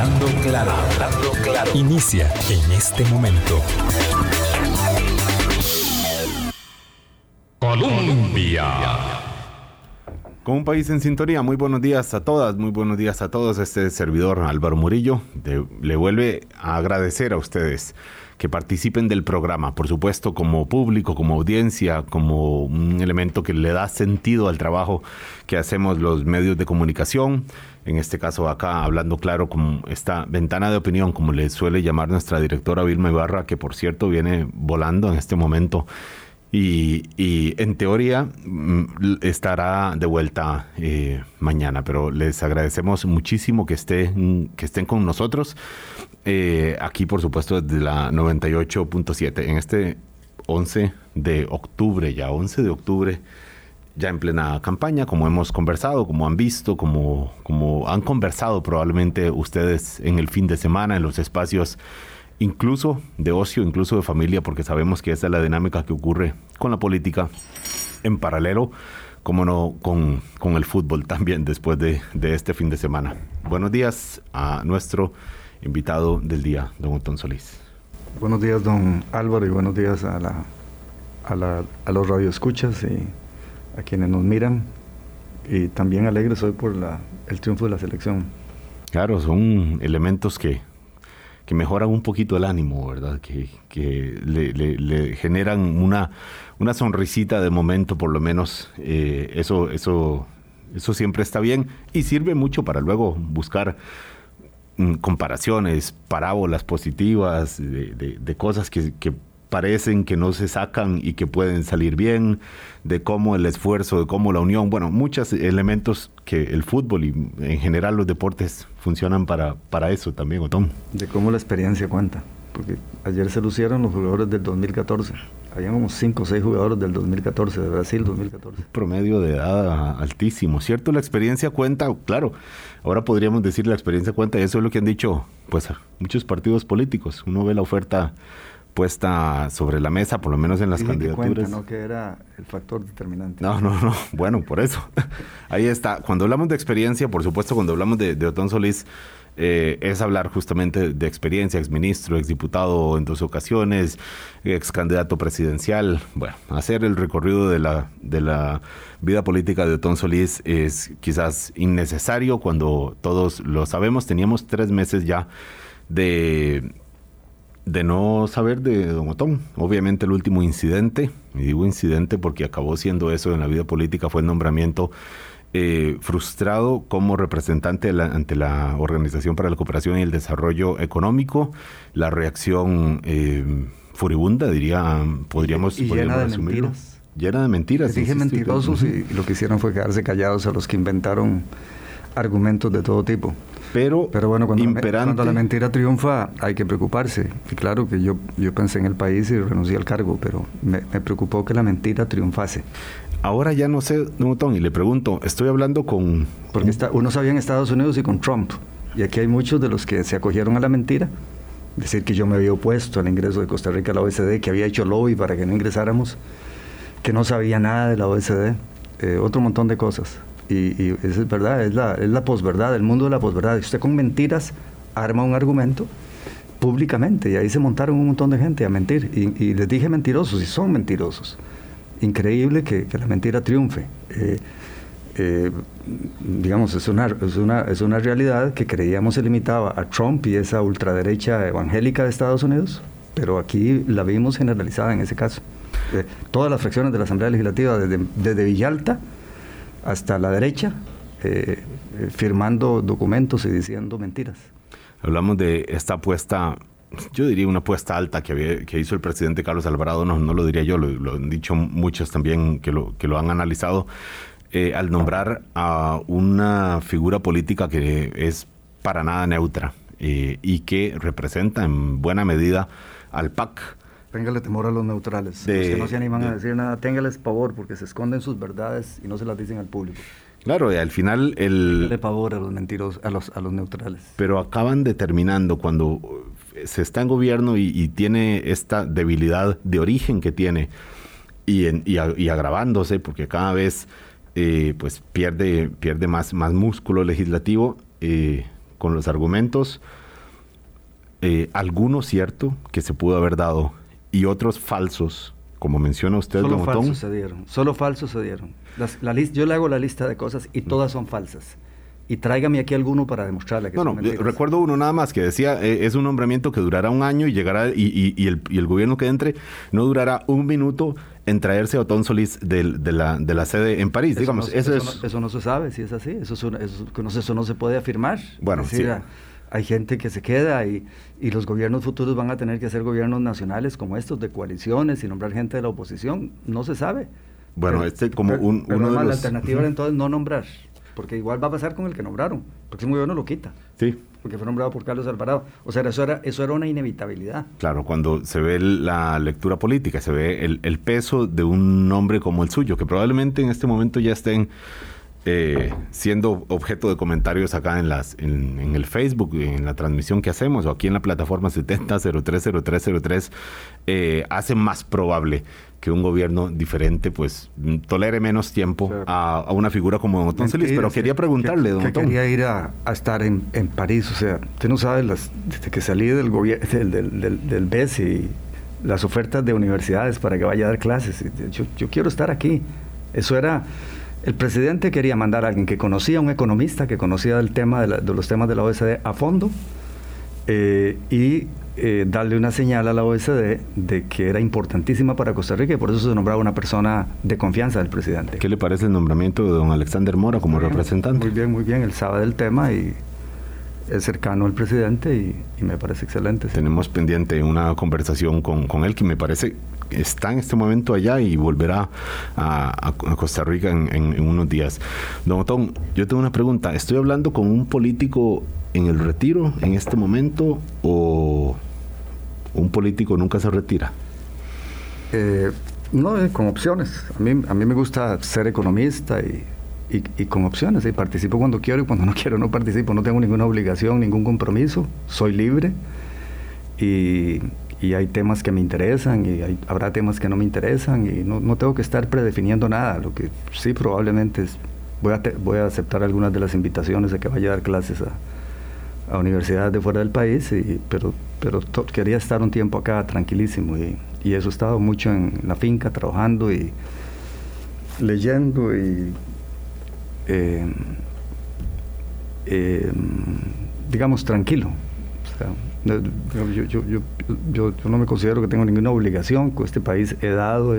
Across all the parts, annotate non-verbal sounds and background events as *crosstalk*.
Hablando claro, hablando claro. Inicia en este momento. Colombia. Con un país en sintonía, muy buenos días a todas, muy buenos días a todos. Este servidor Álvaro Murillo le vuelve a agradecer a ustedes que participen del programa, por supuesto como público, como audiencia, como un elemento que le da sentido al trabajo que hacemos los medios de comunicación. En este caso acá hablando claro como esta ventana de opinión, como le suele llamar nuestra directora Vilma Ibarra, que por cierto viene volando en este momento y, en teoría mm, estará de vuelta eh, mañana, pero les agradecemos muchísimo que, estén, que estén con nosotros. Eh, aquí, por supuesto, desde la 98.7, en este 11 de octubre, ya 11 de octubre, ya en plena campaña, como hemos conversado, como han visto, como, como han conversado probablemente ustedes en el fin de semana, en los espacios incluso de ocio, incluso de familia, porque sabemos que esa es la dinámica que ocurre con la política en paralelo, como no, con, con el fútbol también después de, de, este fin de semana. Buenos días a nuestro invitado del día, don Otón Solís. Buenos días, don Álvaro, y buenos días a, la, a, la, a los radioescuchas y a quienes nos miran. Y también alegre soy por la, el triunfo de la selección. Claro, son elementos que que mejoran un poquito el ánimo, ¿verdad? Que, le, generan una, una sonrisita de momento, por lo menos. Eh, eso, eso, eso siempre está bien y sirve mucho para luego buscar comparaciones, parábolas positivas de, cosas que, que parecen que no se sacan y que pueden salir bien, de cómo el esfuerzo, de cómo la unión, bueno, muchos elementos que el fútbol y en general los deportes funcionan para, para eso también, Otón. De cómo la experiencia cuenta, porque ayer se lucieron los jugadores del 2014. Habían como 5 o 6 jugadores del 2014, de Brasil 2014. Promedio de edad altísimo, ¿cierto? La experiencia cuenta, claro. Ahora podríamos decir la experiencia cuenta, y eso es lo que han dicho pues muchos partidos políticos. Uno ve la oferta puesta sobre la mesa, por lo menos en las candidaturas. Que, ¿no? que era el factor determinante. No, no, no. Bueno, por eso. *laughs* Ahí está. Cuando hablamos de experiencia, por supuesto, cuando hablamos de, de Otón Solís, eh, es hablar justamente de experiencia, exministro, exdiputado en dos ocasiones, ex candidato presidencial. Bueno, hacer el recorrido de la, de la vida política de Otón Solís es quizás innecesario cuando todos lo sabemos. Teníamos tres meses ya de de no saber de Don Otón. Obviamente el último incidente, y digo incidente porque acabó siendo eso en la vida política, fue el nombramiento eh, frustrado como representante ante la Organización para la Cooperación y el Desarrollo Económico, la reacción eh, furibunda, diría, podríamos, y, llena de mentiras. Llena de mentiras. dije mentirosos y, lo que hicieron fue quedarse callados a los que inventaron argumentos de todo tipo. Pero, Pero bueno, cuando, cuando, la mentira triunfa hay que preocuparse. Y claro que yo, yo pensé en el país y renuncié al cargo, pero me, preocupó que la mentira triunfase. Ahora ya no sé, Newton, y le pregunto, estoy hablando con... Porque está, uno sabía en Estados Unidos y con Trump. Y aquí hay muchos de los que se acogieron a la mentira. Decir que yo me había opuesto al ingreso de Costa Rica a la OECD, que había hecho lobby para que no ingresáramos, que no sabía nada de la OECD, eh, otro montón de cosas y, es verdad, es la, es la posverdad, el mundo de la posverdad. Usted con mentiras arma un argumento públicamente y ahí se montaron un montón de gente a mentir y, les dije mentirosos y son mentirosos. Increíble que, la mentira triunfe. Eh, eh, digamos, es una, es, una, es una realidad que creíamos se limitaba a Trump y esa ultraderecha evangélica de Estados Unidos, pero aquí la vimos generalizada en ese caso. Eh, todas las fracciones de la Asamblea Legislativa, desde, desde Villalta, hasta la derecha, eh, eh, firmando documentos y diciendo mentiras. Hablamos de esta apuesta, yo diría una apuesta alta que, que hizo el presidente Carlos Alvarado, no, no lo diría yo, lo, han dicho muchos también que lo, que lo han analizado, eh, al nombrar a una figura política que es para nada neutra y que representa en buena medida al PAC. Téngale temor a los neutrales. los que no se animan a decir nada, téngales pavor porque se esconden sus verdades y no se las dicen al público. Claro, y al final el... Téngale pavor a los mentiros, a los, a los neutrales. Pero acaban determinando cuando se está en gobierno y, tiene esta debilidad de origen que tiene y, y, agravándose porque cada vez eh, pues pierde, pierde más, más músculo legislativo, eh, con los argumentos, eh, algunos cierto que se pudo haber dado y otros falsos, como menciona usted, Solo falsos se dieron. Solo falsos se dieron. Las- la lis- yo le hago la lista de cosas y todas son falsas. Y tráigame aquí alguno para demostrarle que No, no, recuerdo uno nada más que decía, eh, es un nombramiento que durará un año y llegará, y, y- y el, y el gobierno que entre no durará un minuto en traerse a Otón Solís de, la, de la sede en París. Eso Digamos, no, eso, eso es... no- eso no se sabe si es así. Eso, es una- eso, no, se- eso no se puede afirmar. Bueno, Es decir, sí. a- Hay gente que se queda y, y los gobiernos futuros van a tener que ser gobiernos nacionales como estos, de coaliciones y nombrar gente de la oposición. No se sabe. Bueno, este como un- pero uno de además la los- alternativa era entonces no nombrar. Porque igual va a pasar con el que nombraron. Porque el gobierno lo quita. Sí, Porque fue nombrado por Carlos Alvarado. O sea, eso era, eso era una inevitabilidad. claro, cuando se ve la lectura política, se ve el, el peso de un nombre como el suyo, que probablemente en este momento ya estén eh, siendo objeto de comentarios acá en las en, en el Facebook, en la transmisión que hacemos, o aquí en la plataforma 70030303, eh, hace más probable que un gobierno diferente pues tolere menos tiempo a, a una figura como Don. Mentiras, Pero quería que- preguntarle, que, don que quería ir a, a estar en, en París. O sea, usted no sabe, las, desde que salí del, gobierno del, del, del, del BES y las ofertas de universidades para que vaya a dar clases. Yo, yo quiero estar aquí. Eso era... El presidente quería mandar a alguien que conocía, un economista que conocía el tema de, la- de los temas de la OECD a fondo eh, y eh, darle una señal a la OECD de que era importantísima para Costa Rica y por eso se nombraba una persona de confianza del presidente. ¿Qué le parece el nombramiento de don Alexander Mora como Muy bien, representante? Muy bien, muy bien. Él sabe del tema y es cercano al presidente y, y me parece excelente. sí. Tenemos pendiente una conversación con, con él que me parece está en este momento allá y volverá a, a- a Costa Rica en, en- en unos días. Don Otón, yo tengo una pregunta. ¿Estoy hablando con un político en el retiro en este momento o un político nunca se retira? Eh, no, eh, con opciones. A mí, a mí me gusta ser economista y, con opciones. Y participo cuando quiero y cuando no *laughs* quiero no participo. No tengo ninguna obligación, ningún compromiso. Soy libre y, y hay temas que me interesan y habrá temas que no me interesan y no, no tengo que estar predefiniendo nada. Lo que sí probablemente es, voy a, voy a aceptar algunas de las invitaciones de que vaya a dar clases a, universidades de fuera del país, pero, pero quería estar un tiempo acá tranquilísimo y, y eso he estado mucho en la finca trabajando y leyendo y eh, eh, digamos tranquilo. O sea, yo, yo- yo- yo- no me considero que tengo ninguna obligación con este país. He dado,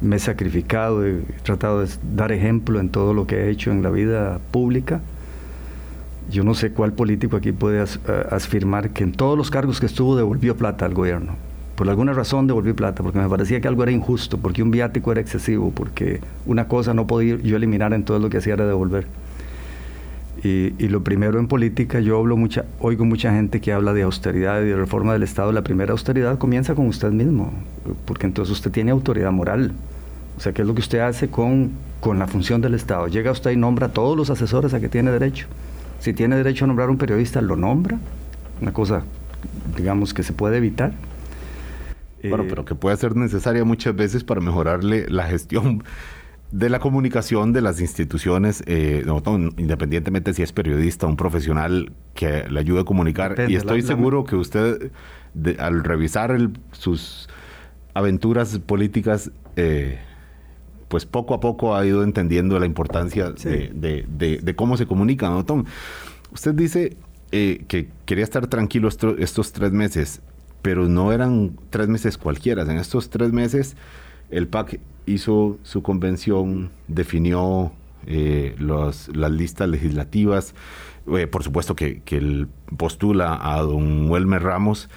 me he sacrificado, he tratado de dar ejemplo en todo lo que he hecho en la vida pública. Yo no sé cuál político aquí puede eh, afirmar que en todos los cargos que estuvo devolvió plata al gobierno. Por alguna razón devolvió plata, porque me parecía que algo era injusto, porque un viático era excesivo, porque una cosa no podía yo eliminar, entonces lo que hacía era devolver. Y, y lo primero en política, yo hablo mucha, oigo mucha gente que habla de austeridad y de reforma del Estado. La primera austeridad comienza con usted mismo, porque entonces usted tiene autoridad moral. O sea, ¿qué es lo que usted hace con, con la función del Estado? Llega usted y nombra a todos los asesores a que tiene derecho. Si tiene derecho a nombrar un periodista, lo nombra. Una cosa, digamos, que se puede evitar. Bueno, Eh, pero que puede ser necesaria muchas veces para mejorarle la gestión de la comunicación de las instituciones, eh, no, no, independientemente si es periodista, un profesional que le ayude a comunicar. Depende, y estoy la- la- seguro que usted, de- al revisar el- sus aventuras políticas, eh, pues poco a poco ha ido entendiendo la importancia Sí. de, de- de- de cómo se comunica, ¿no, Tom? Usted dice eh, que quería estar tranquilo esto- estos tres meses, pero no eran tres meses cualquiera. En estos tres meses, el PAC hizo su convención, definió eh, los- las listas legislativas. Eh, por supuesto que, que él postula a don Welmer Ramos.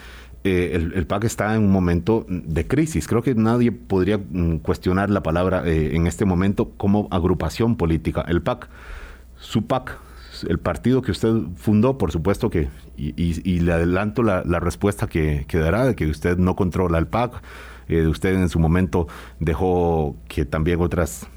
Eh, el, PAC está en un momento de crisis. Creo que nadie podría mm, cuestionar la palabra eh, en este momento como agrupación política. El PAC, su PAC, el partido que usted fundó, por supuesto que, y, y- le adelanto la, respuesta que, dará, de que usted no controla el PAC, eh, usted en su momento dejó que también otras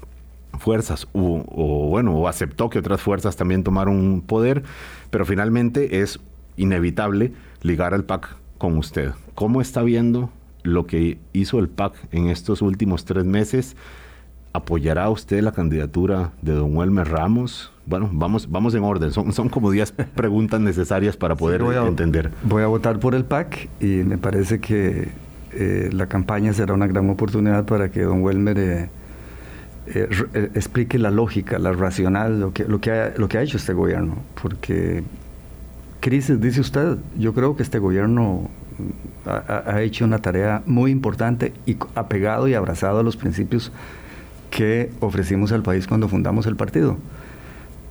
fuerzas, u- o bueno, o aceptó que otras fuerzas también tomaron poder, pero finalmente es inevitable ligar al PAC con usted. ¿Cómo está viendo lo que hizo el PAC en estos últimos tres meses? ¿apoyará usted la candidatura de don Welmer Ramos? Bueno, vamos, vamos en orden. Son, son como 10 *laughs* preguntas necesarias para poder entender. Voy a votar por el PAC y me parece que eh, la campaña será una gran oportunidad para que don Welmer eh, eh, explique la lógica, la racional, lo que, lo, que ha, lo que ha hecho este gobierno. Porque crisis, dice usted, yo creo que este gobierno ha, hecho una tarea muy importante y apegado y abrazado a los principios que ofrecimos al país cuando fundamos el partido.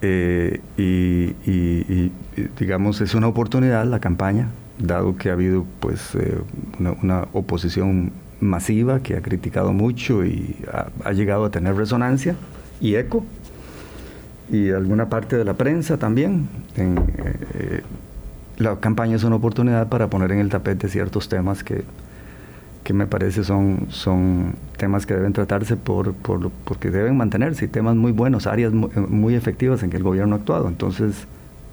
Eh, y, digamos, es una oportunidad la campaña, dado que ha habido pues eh, una, oposición masiva que ha criticado mucho y ha, llegado a tener resonancia y eco, y alguna parte de la prensa también. Eh, la campaña es una oportunidad para poner en el tapete ciertos temas que, que me parece son, son temas que deben tratarse por, por, porque deben mantenerse, y temas muy buenos, áreas muy, efectivas en que el gobierno ha actuado. Entonces,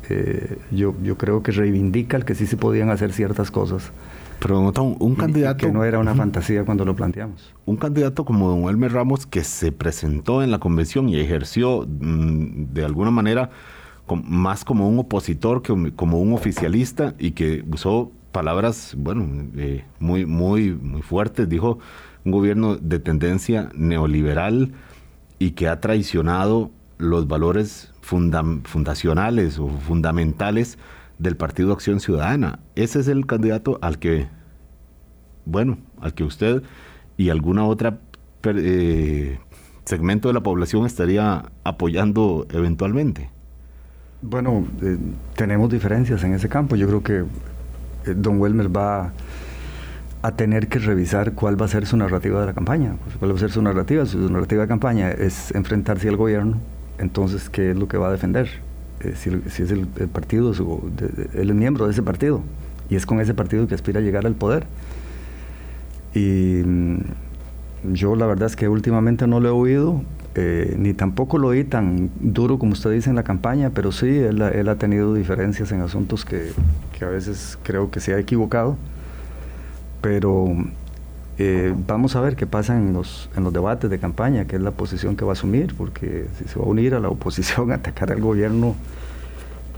eh, yo, yo creo que reivindica el que sí se podían hacer ciertas cosas. Pero un, un candidato... Que no era una fantasía cuando lo planteamos. Un candidato como don Elmer Ramos que se presentó en la convención y ejerció mm, de alguna manera más como un opositor que como un oficialista y que usó palabras, bueno, eh, muy, muy, muy fuertes. Dijo un gobierno de tendencia neoliberal y que ha traicionado los valores fundacionales o fundamentales del Partido Acción Ciudadana. Ese es el candidato al que, bueno, al que usted y alguna otra eh, segmento de la población estaría apoyando eventualmente. Bueno, eh, tenemos diferencias en ese campo. Yo creo que eh, don Welmer va a tener que revisar cuál va a ser su narrativa de la campaña. ¿Cuál va a ser su narrativa? Su narrativa de campaña es enfrentarse al gobierno, entonces, ¿qué es lo que va a defender? Eh, si, es el, partido, él es miembro de ese partido, y es con ese partido que aspira a llegar al poder. Y mm, yo la verdad es que últimamente no lo he oído, eh, ni tampoco lo oí tan duro como usted dice en la campaña, pero sí, él, ha tenido diferencias en asuntos que, a veces creo que se ha equivocado. Pero eh, vamos a ver qué pasa en los, en los debates de campaña, qué es la posición que va a asumir, porque si se va a unir a la oposición, atacar al gobierno,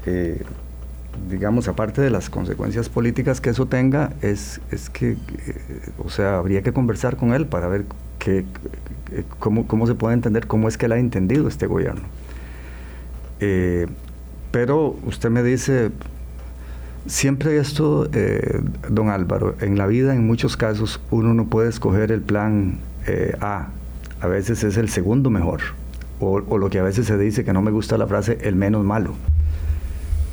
eh, digamos, aparte de las consecuencias políticas que eso tenga, es, es que, o sea, habría que conversar con él para ver qué, eh, cómo, se puede entender cómo es que él ha entendido este gobierno. Eh, pero usted me dice, siempre esto, eh, don Álvaro, en la vida en muchos casos uno no puede escoger el plan A, a veces es el segundo mejor, o, lo que a veces se dice, que no me gusta la frase, el menos malo.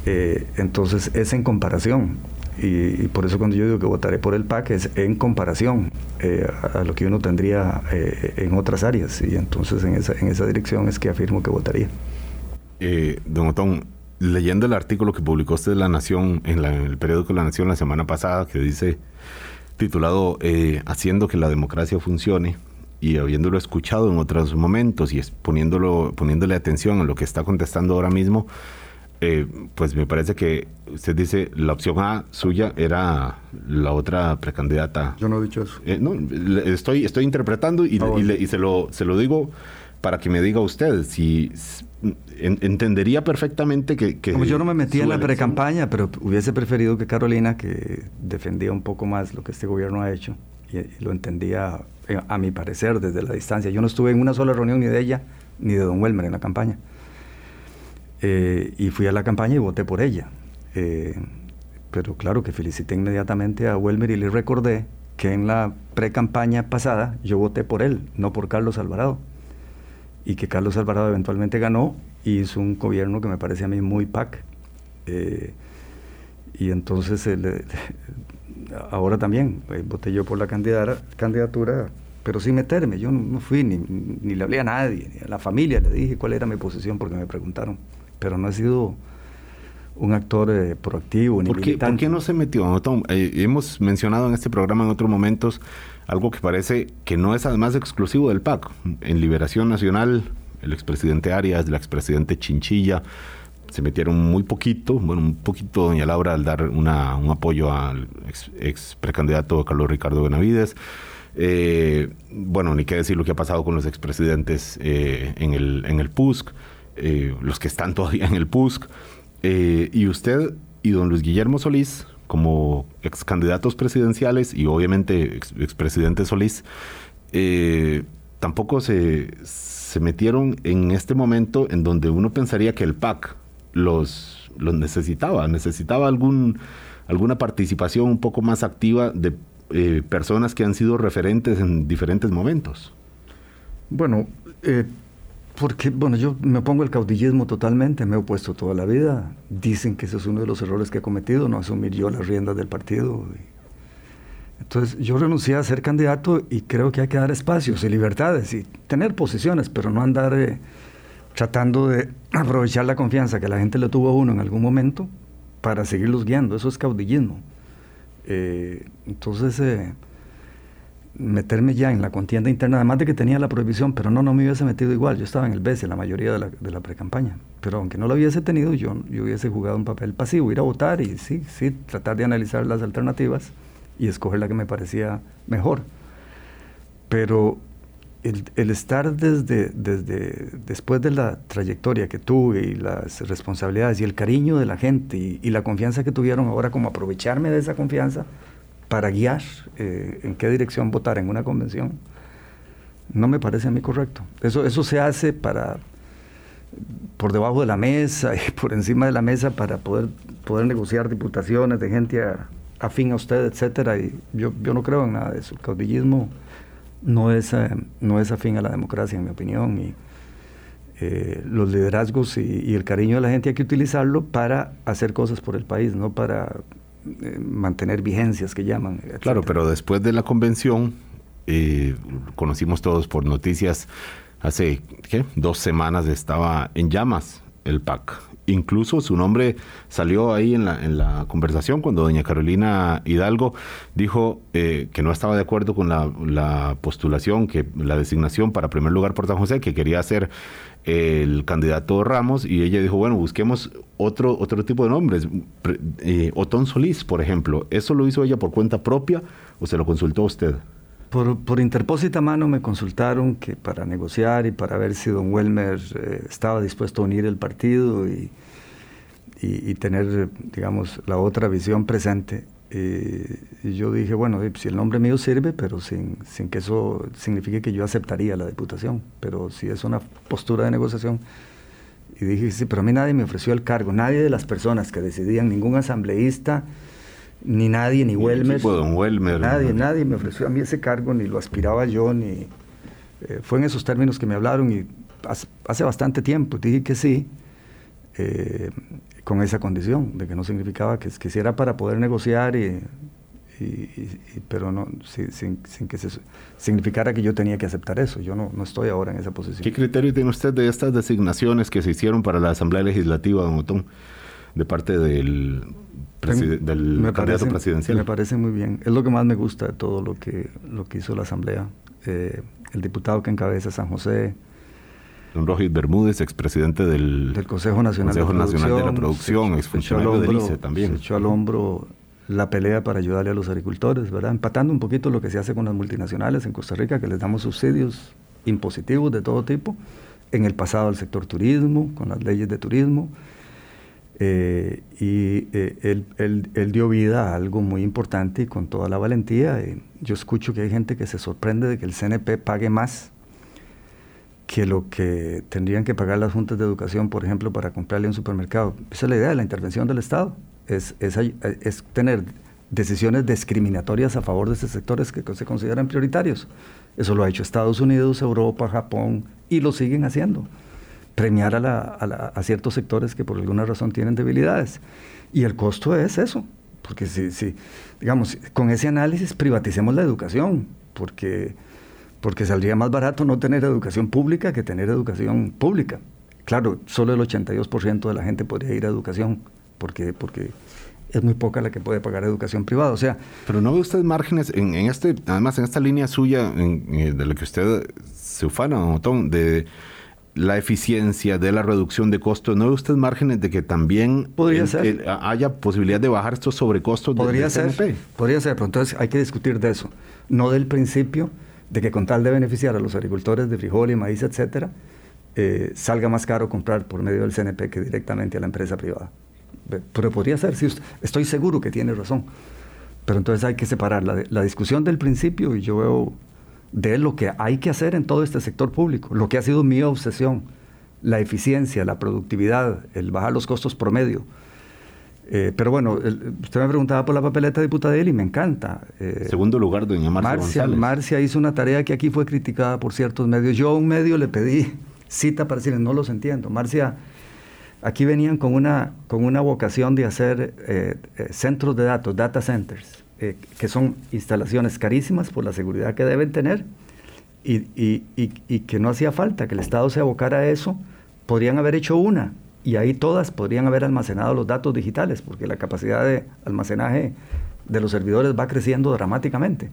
entonces es en comparación. Y, por eso cuando yo digo que votaré por el PAC es en comparación eh, a, lo que uno tendría eh, en otras áreas. Y entonces en esa, en esa dirección es que afirmo que votaría. Eh, don Otón, leyendo el artículo que publicó usted en La Nación, en, el periódico La Nación la semana pasada, que dice, titulado Haciendo que la democracia funcione, y habiéndolo escuchado en otros momentos y poniéndolo, poniéndole atención a lo que está contestando ahora mismo, eh, pues me parece que usted dice la opción A suya era la otra precandidata. Yo no he dicho eso. Eh, no, estoy, estoy interpretando y, ah, y, se, lo, se lo digo para que me diga usted si entendería perfectamente que... Como yo no me metí en la precampaña, pero hubiese preferido que Carolina, que defendía un poco más lo que este gobierno ha hecho, y, lo entendía, eh, a mi parecer, desde la distancia. Yo no estuve en una sola reunión ni de ella, ni de don Welmer en la campaña. Eh, y fui a la campaña y voté por ella. Eh, pero claro que felicité inmediatamente a Welmer y le recordé que en la pre-campaña pasada yo voté por él, no por Carlos Alvarado. Y que Carlos Alvarado eventualmente ganó y hizo un gobierno que me parece a mí muy PAC. Eh, y entonces *laughs* ahora también voté yo por la candidatura, pero sin meterme. Yo no, fui ni, ni, le hablé a nadie, ni a la familia le dije cuál era mi posición porque me preguntaron pero no ha sido un actor eh, proactivo ni ¿Por qué, ¿Por qué no se metió? Eh, hemos mencionado en este programa en otros momentos algo que parece que no es además exclusivo del PAC. En Liberación Nacional, el expresidente Arias, el expresidente Chinchilla, se metieron muy poquito, bueno, un poquito doña Laura al dar una, un apoyo al ex, precandidato Carlos Ricardo Benavides. Eh, bueno, ni qué decir lo que ha pasado con los expresidentes eh, en, el, en el PUSC, eh, los que están todavía en el PUSC. y usted y don Luis Guillermo Solís, como ex candidatos presidenciales y obviamente ex, expresidente Solís, tampoco se, se metieron en este momento en donde uno pensaría que el PAC los, los necesitaba, necesitaba algún, alguna participación un poco más activa de eh, personas que han sido referentes en diferentes momentos. Bueno, eh, porque bueno, yo me pongo el caudillismo totalmente, me he opuesto toda la vida. Dicen que ese es uno de los errores que he cometido, no asumir yo las riendas del partido. Entonces yo renuncié a ser candidato y creo que hay que dar espacios y libertades y tener posiciones, pero no andar eh, tratando de *clears throat* aprovechar la confianza que la gente le tuvo a uno en algún momento para seguirlos guiando. Eso es caudillismo. Eh, entonces, eh, meterme ya en la contienda interna, además de que tenía la prohibición, pero no, no me hubiese metido igual. Yo estaba en el BES la mayoría de la, de la pre-campaña. Pero aunque no lo hubiese tenido, yo, yo hubiese jugado un papel pasivo, ir a votar y sí, sí, tratar de analizar las alternativas y escoger la que me parecía mejor. Pero el, el, estar desde, desde después de la trayectoria que tuve y las responsabilidades y el cariño de la gente y, la confianza que tuvieron ahora como aprovecharme de esa confianza para guiar eh, en qué dirección votar en una convención, no me parece a mí correcto. Eso, eso se hace para por debajo de la mesa y *laughs* por encima de la mesa para poder, poder negociar diputaciones de gente afín a usted, etcétera, y yo, yo no creo en nada de eso. El caudillismo no es, eh, no es afín a la democracia, en mi opinión, y eh, los liderazgos y, el cariño de la gente hay que utilizarlo para hacer cosas por el país, no para eh, mantener vigencias que llaman. Claro, pero después de la convención, conocimos todos por noticias, hace dos semanas estaba en llamas el PAC incluso su nombre salió ahí en la, en la conversación cuando doña Carolina Hidalgo dijo eh, que no estaba de acuerdo con la, postulación, que la designación para primer lugar por San José, que quería ser el candidato Ramos, y ella dijo, bueno, busquemos otro, otro tipo de nombres. Eh, Otón Solís, por ejemplo, ¿eso lo hizo ella por cuenta propia o se lo consultó a usted? Por, por, interpósita mano me consultaron que para negociar y para ver si don Welmer eh, estaba dispuesto a unir el partido y, y, tener, digamos, la otra visión presente. Y yo dije, bueno, si el nombre mío sirve, pero sin, sin que eso signifique que yo aceptaría la diputación, pero si es una postura de negociación. Y dije, sí, pero a mí nadie me ofreció el cargo, nadie de las personas que decidían, ningún asambleísta, ni nadie, ni Welmer. Nadie, nadie me ofreció a mí ese cargo, ni lo aspiraba yo, ni... Eh, fue en esos términos que me hablaron y hace, bastante tiempo dije que sí, eh, con esa condición, de que no significaba que, que si era para poder negociar, y, pero no, sin, que se significara que yo tenía que aceptar eso. Yo no, no estoy ahora en esa posición. ¿Qué criterio tiene usted de estas designaciones que se hicieron para la Asamblea Legislativa, don Otón, de parte del del candidato presidencial. Me parece muy bien. Es lo que más me gusta de todo lo que, lo que hizo la Asamblea. Eh, el diputado que encabeza San José. Don Rogis Bermúdez, expresidente del, del Consejo Nacional, de, Nacional de la Producción, exfuncionario del ICE también. Se echó al hombro la pelea para ayudarle a los agricultores, ¿verdad? Empatando un poquito lo que se hace con las multinacionales en Costa Rica, que les damos subsidios impositivos de todo tipo. En el pasado al sector turismo, con las leyes de turismo eh, y eh, él, dio vida a algo muy importante y con toda la valentía. Eh, yo escucho que hay gente que se sorprende de que el CNP pague más que lo que tendrían que pagar las juntas de educación, por ejemplo, para comprarle un supermercado. Esa es la idea de la intervención del Estado, es, es, tener decisiones discriminatorias a favor de esos sectores que se consideran prioritarios. Eso lo ha hecho Estados Unidos, Europa, Japón, y lo siguen haciendo premiar a, ciertos sectores que por alguna razón tienen debilidades. Y el costo es eso, porque si, si, digamos, con ese análisis privaticemos la educación, porque, porque saldría más barato no tener educación pública que tener educación pública. Claro, solo el 82% de la gente podría ir a educación, porque, porque es muy poca la que puede pagar educación privada. O sea, pero no ve usted márgenes en, este, además en esta línea suya en, eh, de la que usted se ufana, Otón, de la eficiencia, de la reducción de costos, ¿no ve usted márgenes de que también Podría ser. eh, haya posibilidad de bajar estos sobrecostos Podría del ser, podría ser, pero entonces hay que discutir de eso, no del principio de que con tal de beneficiar a los agricultores de frijol y maíz, etcétera, eh, salga más caro comprar por medio del CNP que directamente a la empresa privada. Pero podría ser, estoy seguro que tiene razón. Pero entonces hay que separar la, la discusión del principio y yo veo de lo que hay que hacer en todo este sector público, lo que ha sido mi obsesión, la eficiencia, la productividad, el bajar los costos promedio. Eh, pero bueno, el- usted me preguntaba por la papeleta de Diputadel y me encanta. Eh, Segundo lugar, doña Marcia, Marcia, González. Marcia hizo una tarea que aquí fue criticada por ciertos medios. Yo a un medio le pedí cita para decirle, no los entiendo. Marcia, aquí venían con una, con una vocación de hacer eh, eh, centros de datos, data centers, eh, que son instalaciones carísimas por la seguridad que deben tener y, y- y- y que no hacía falta que el Estado se abocara a eso. Podrían haber hecho una y ahí todas podrían haber almacenado los datos digitales, porque la capacidad de almacenaje de los servidores va creciendo dramáticamente.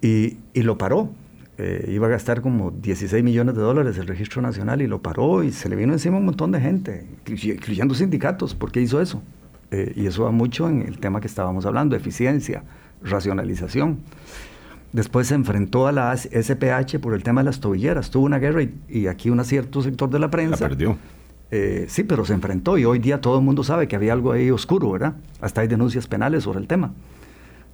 Y, y lo paró. Eh, iba a gastar como 16 millones de dólares el registro nacional y lo paró y se le vino encima un montón de gente, incluy- incluyendo sindicatos. ¿Por qué hizo eso? Eh, y eso va mucho en el tema que estábamos hablando, eficiencia, racionalización. Después se enfrentó a la SPH por el tema de las tobilleras. Tuvo una guerra y, y aquí un cierto sector de la La prensa perdió. Eh, sí, pero se enfrentó y hoy día todo el mundo sabe que había algo ahí oscuro, ¿verdad? Hasta hay denuncias penales sobre el tema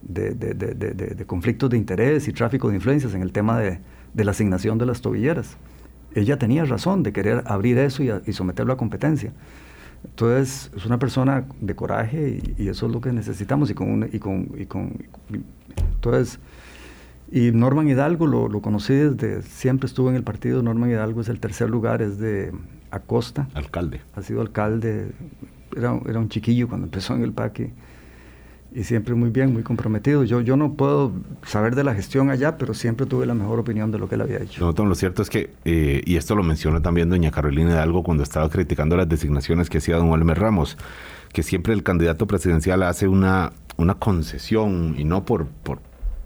de, de- de- de- conflictos de interés y tráfico de influencias en el tema de, la asignación de las tobilleras. Ella tenía razón de querer abrir eso y, a- y someterlo a competencia. Entonces, es una persona de coraje y, y eso es lo que necesitamos. Y con, un- y con, y con- entonces, y Norman Hidalgo lo, lo conocí desde, siempre estuvo en el partido. Norman Hidalgo es el tercer lugar, es de Acosta Alcalde. ha sido alcalde, era, era un chiquillo cuando empezó en el PAC y, y siempre muy bien, muy comprometido. Yo, yo no puedo saber de la gestión allá, pero siempre tuve la mejor opinión de lo que él había hecho. No, Tom, lo cierto es que, eh, y esto lo mencionó también doña Carolina Hidalgo cuando estaba criticando las designaciones que hacía don Olmer Ramos, que siempre el candidato presidencial hace una, una concesión, y no por, por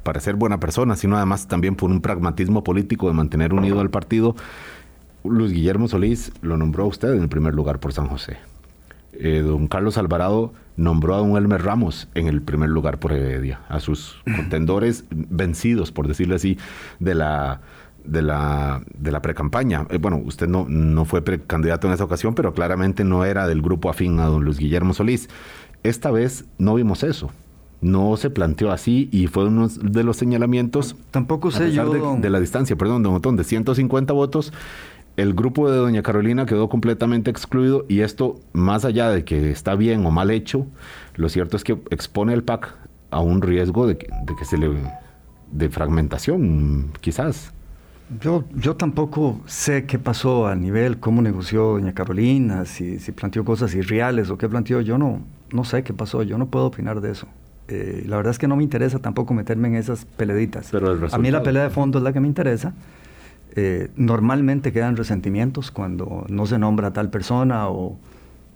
para ser buena persona, sino además también por un pragmatismo político de mantener unido al partido. Luis Guillermo Solís lo nombró a usted en el primer lugar por San José. Eh, don Carlos Alvarado nombró a don Elmer Ramos en el primer lugar por Heredia, a sus *clears throat* contendores vencidos, por decirlo así, de la de la de la precampaña. Eh, bueno, usted no, no fue precandidato en esa ocasión, pero claramente no era del grupo afín a don Luis Guillermo Solís. Esta vez no vimos eso. No se planteó así y fue uno de los señalamientos Tampoco a sé pesar yo, de, don- de la distancia, perdón, don Otón, de 150 votos, el grupo de doña Carolina quedó completamente excluido y esto, más allá de que está bien o mal hecho, lo cierto es que expone el PAC a un riesgo de que, de que se le... de fragmentación, quizás. Yo, yo tampoco sé qué pasó a nivel, cómo negoció doña Carolina, si, si planteó cosas irreales o qué planteó. Yo no, no sé qué pasó, yo no puedo opinar de eso. Eh, la verdad es que no me interesa tampoco meterme en esas peleditas. Pero a mí la pelea de fondo es la que me interesa. Eh, normalmente quedan resentimientos cuando no se nombra a tal persona o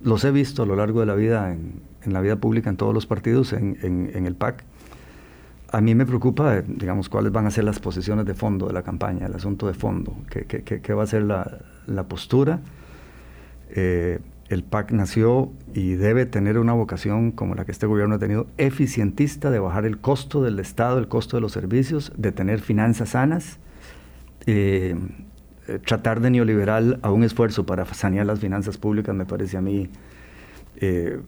los he visto a lo largo de la vida, en, en la vida pública, en todos los partidos, en, en- en el PAC. A mí me preocupa, eh, digamos, cuáles van a ser las posiciones de fondo de la campaña, el asunto de fondo, qué, qué- qué- qué va a ser la, la postura. Eh, el PAC nació y debe tener una vocación como la que este gobierno ha tenido, eficientista, de bajar el costo del Estado, el costo de los servicios, de tener finanzas sanas, eh, eh, tratar de neoliberal a un esfuerzo para sanear las finanzas públicas me parece a mí eh,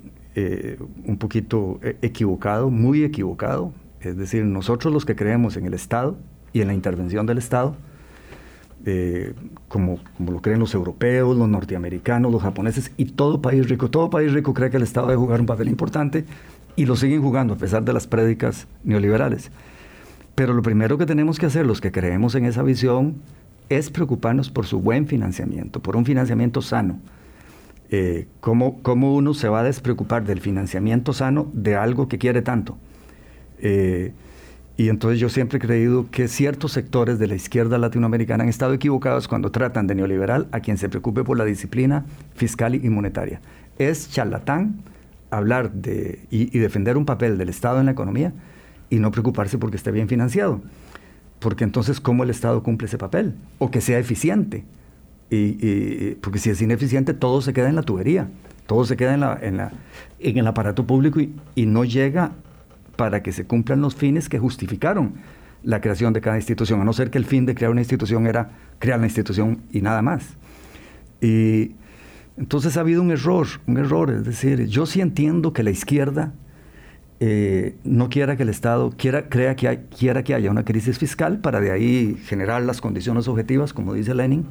un poquito equivocado, muy equivocado. Es decir, nosotros los que creemos en el Estado y en la intervención del Estado, eh, como, como lo creen los europeos, los norteamericanos, los japoneses y todo país rico, todo país rico cree que el Estado debe jugar un papel importante y lo siguen jugando a pesar de las prédicas neoliberales. Pero lo primero que tenemos que hacer los que creemos en esa visión es preocuparnos por su buen financiamiento, por un financiamiento sano. Eh, ¿cómo, cómo uno se va a despreocupar del financiamiento sano de algo que quiere tanto? Eh, y entonces yo siempre he creído que ciertos sectores de la izquierda latinoamericana han estado equivocados cuando tratan de neoliberal a quien se preocupe por la disciplina fiscal y monetaria. Es charlatán hablar de, y, defender un papel del Estado en la economía y no preocuparse porque esté bien financiado. Porque entonces, ¿cómo el Estado cumple ese papel? O que sea eficiente. Y, porque si es ineficiente, todo se queda en la tubería, todo se queda en, la, en, la, en el aparato público y, y no llega para que se cumplan los fines que justificaron la creación de cada institución, a no ser que el fin de crear una institución era crear la institución y nada más. Y entonces ha habido un error, un error, es decir, yo sí entiendo que la izquierda eh, no quiera que el Estado quiera, crea que quiera que haya una crisis fiscal para de ahí generar las condiciones objetivas, como dice Lenin,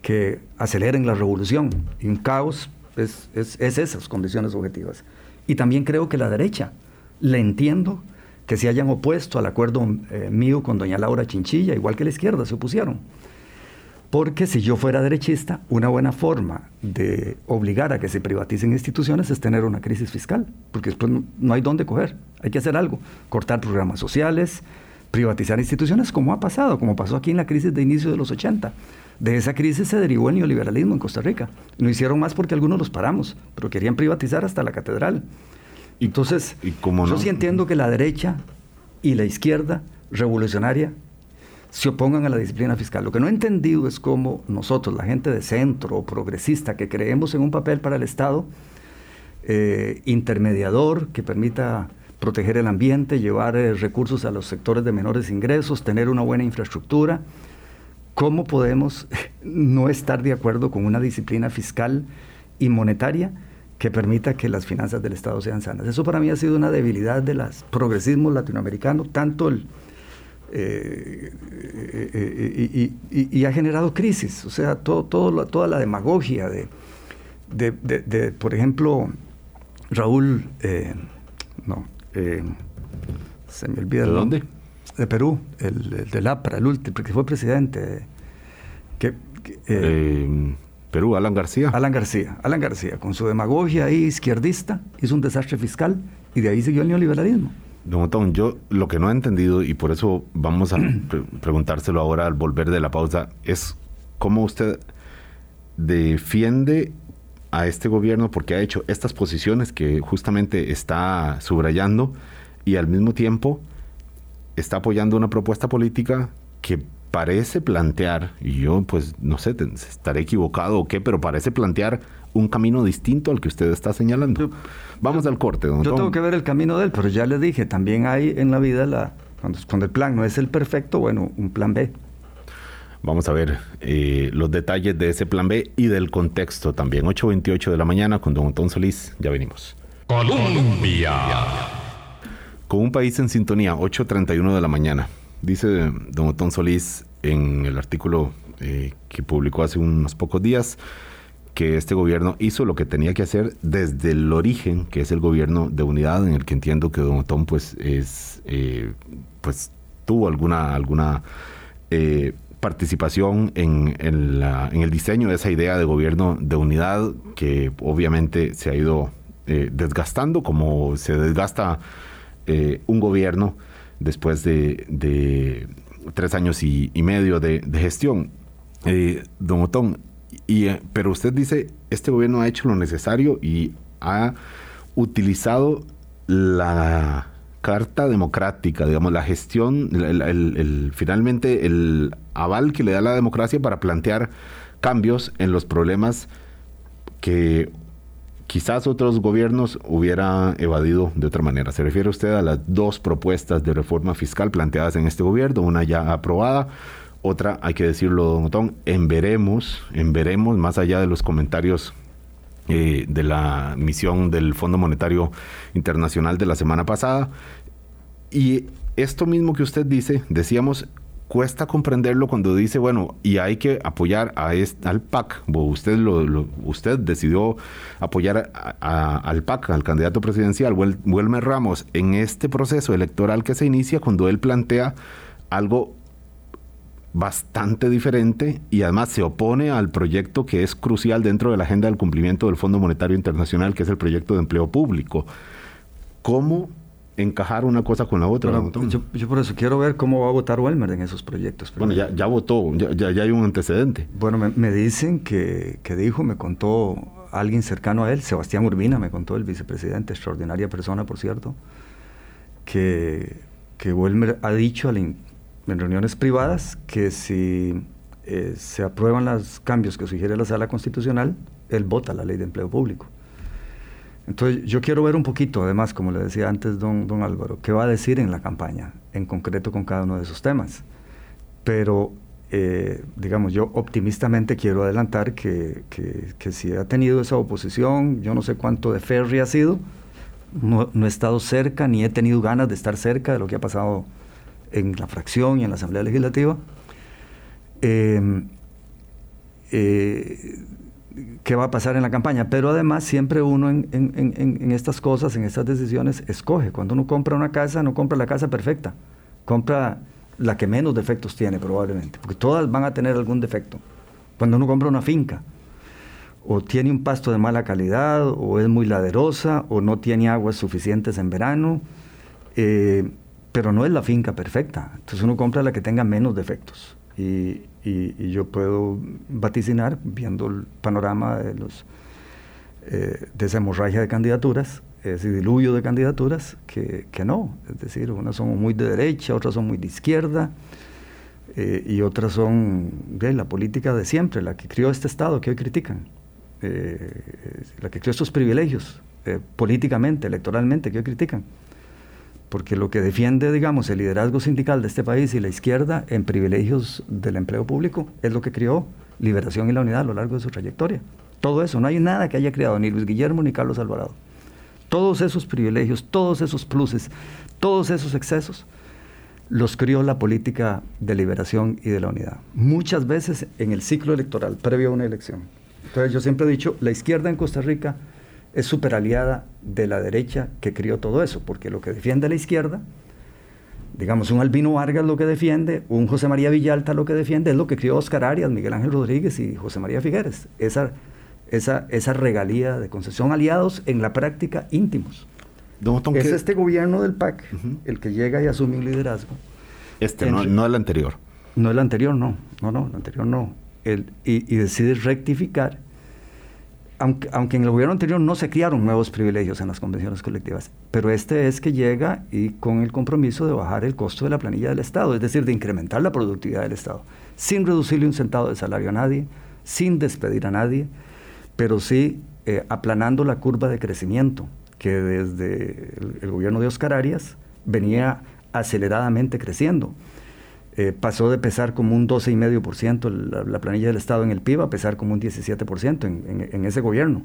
que aceleren la revolución. Y un caos es, es, es esas condiciones objetivas. Y también creo que la derecha, le entiendo que se hayan opuesto al acuerdo eh, mío con doña Laura Chinchilla, igual que la izquierda, se opusieron. Porque si yo fuera derechista, una buena forma de obligar a que se privaticen instituciones es tener una crisis fiscal, porque después no, hay dónde coger, hay que hacer algo, cortar programas sociales, privatizar instituciones, como ha pasado, como pasó aquí en la crisis de inicio de los 80. De esa crisis se derivó el neoliberalismo en Costa Rica. Lo hicieron más porque algunos los paramos, pero querían privatizar hasta la catedral. Entonces, ¿Y yo sí entiendo que la derecha y la izquierda revolucionaria se opongan a la disciplina fiscal. Lo que no he entendido es cómo nosotros, la gente de centro o progresista, que creemos en un papel para el Estado eh, intermediador que permita proteger el ambiente, llevar eh, recursos a los sectores de menores ingresos, tener una buena infraestructura, ¿cómo podemos *laughs* no estar de acuerdo con una disciplina fiscal y monetaria que permita que las finanzas del Estado sean sanas? Eso para mí ha sido una debilidad de los progresismos latinoamericanos, tanto el eh, eh, eh, y, ha generado crisis, o sea, todo, todo, toda la demagogia de, de, por ejemplo, Raúl, no, se me olvida ¿De dónde? De Perú, el, del APRA, el último, que fue presidente. Que, Perú, Alan García. Alan García, Alan García, con su demagogia ahí izquierdista, hizo un desastre fiscal y de ahí siguió el neoliberalismo. Don Otón, yo lo que no he entendido, y por eso vamos a *clears throat* preguntárselo ahora al volver de la pausa, es cómo usted defiende a este gobierno porque ha hecho estas posiciones que justamente está subrayando y al mismo tiempo está apoyando una propuesta política que parece plantear, y yo pues no sé, estaré equivocado o qué, pero parece plantear un camino distinto al que usted está señalando. Vamos al corte, don Yo tengo que ver el camino de él, pero ya le dije, también hay en la vida, la, cuando, el plan no es el perfecto, bueno, un plan B. Vamos a ver eh, los detalles de ese plan B y del contexto también. 8.28 de la mañana con don Antón Solís, ya venimos. Colombia. Con un país en sintonía, 8.31 de la mañana. Dice don Otón Solís en el artículo eh, que publicó hace unos pocos días, que este gobierno hizo lo que tenía que hacer desde el origen, que es el gobierno de unidad, en el que entiendo que Don Otón pues es eh, pues tuvo alguna alguna eh, participación en, el diseño de esa idea de gobierno de unidad que obviamente se ha ido desgastando como se desgasta un gobierno después de, tres años y, medio de, gestión. don Otón, y, eh, pero usted dice, este gobierno ha hecho lo necesario y ha utilizado la carta democrática, digamos, la gestión, finalmente el aval que le da la democracia para plantear cambios en los problemas que quizás otros gobiernos hubieran evadido de otra manera. Se refiere usted a las dos propuestas de reforma fiscal planteadas en este gobierno, una ya aprobada, otra, hay que decirlo, don Otón, en veremos, en veremos, más allá de los comentarios eh, de la misión del Fondo Monetario Internacional de la semana pasada. Y esto mismo que usted dice, decíamos, cuesta comprenderlo cuando dice, bueno, y hay que apoyar a este, al PAC. Usted, lo, usted decidió apoyar al PAC, al candidato presidencial, Wilmer Ramos, en este proceso electoral que se inicia cuando él plantea algo bastante diferente y además se opone al proyecto que es crucial dentro de la agenda del cumplimiento del Fondo Monetario Internacional, que es el proyecto de empleo público. ¿Cómo encajar una cosa con la otra? yo, por eso quiero ver cómo va a votar Welmer en esos proyectos. Bueno, ya, ya votó, ya, ya, hay un antecedente. Bueno, me, dicen que, que, dijo, me contó alguien cercano a él, Sebastián Urbina, me contó el vicepresidente, extraordinaria persona, por cierto, que, que Welmer ha dicho en reuniones privadas que si eh, se aprueban los cambios que sugiere la sala constitucional, él vota la ley de empleo público. Entonces, yo quiero ver un poquito, además, como le decía antes don, don Álvaro, qué va a decir en la campaña, en concreto con cada uno de esos temas. Pero, eh, digamos, yo optimistamente quiero adelantar que, que, si ha tenido esa oposición, yo no sé cuánto de ferry ha sido, no, he estado cerca, ni he tenido ganas de estar cerca de lo que ha pasado en la fracción y en la Asamblea Legislativa. Eh, eh, qué va a pasar en la campaña, pero además siempre uno en, estas cosas, en estas decisiones, escoge. Cuando uno compra una casa, no compra la casa perfecta, compra la que menos defectos tiene probablemente, porque todas van a tener algún defecto. Cuando uno compra una finca, o tiene un pasto de mala calidad, o es muy laderosa, o no tiene aguas suficientes en verano, eh, pero no es la finca perfecta. Entonces uno compra la que tenga menos defectos. Y, yo puedo vaticinar, viendo el panorama de, los, eh, de esa hemorragia de candidaturas, ese diluvio de candidaturas, que, no. Es decir, unas son muy de derecha, otras son muy de izquierda, eh, y otras son la política de siempre, la que crió este Estado que hoy critican, eh, la que crió estos privilegios políticamente, electoralmente, que hoy critican porque lo que defiende, digamos, el liderazgo sindical de este país y la izquierda en privilegios del empleo público es lo que creó Liberación y la Unidad a lo largo de su trayectoria. Todo eso, no hay nada que haya creado ni Luis Guillermo ni Carlos Alvarado. Todos esos privilegios, todos esos pluses, todos esos excesos, los crió la política de liberación y de la unidad. Muchas veces en el ciclo electoral, previo a una elección. Entonces yo siempre he dicho, la izquierda en Costa Rica es super aliada de la derecha que crió todo eso, porque lo que defiende la izquierda, digamos, un Albino Vargas lo que defiende, un José María Villalta lo que defiende, es lo que crió Oscar Arias, Miguel Ángel Rodríguez y José María Figueres. Esa, esa, esa regalía de concesión aliados en la práctica íntimos. es este gobierno del PAC el que llega y asume un liderazgo. Este, no, no, el anterior. No el anterior, no. No, no, el anterior no. El, y, y decide rectificar aunque, aunque, en el gobierno anterior no se crearon nuevos privilegios en las convenciones colectivas, pero este es que llega y con el compromiso de bajar el costo de la planilla del Estado, es decir, de incrementar la productividad del Estado, sin reducirle un centavo de salario a nadie, sin despedir a nadie, pero sí eh, aplanando la curva de crecimiento que desde el gobierno de Oscar Arias venía aceleradamente creciendo. Eh, pasó de pesar como un 12,5% la, la planilla del Estado en el PIB a pesar como un 17% en, en, ese gobierno.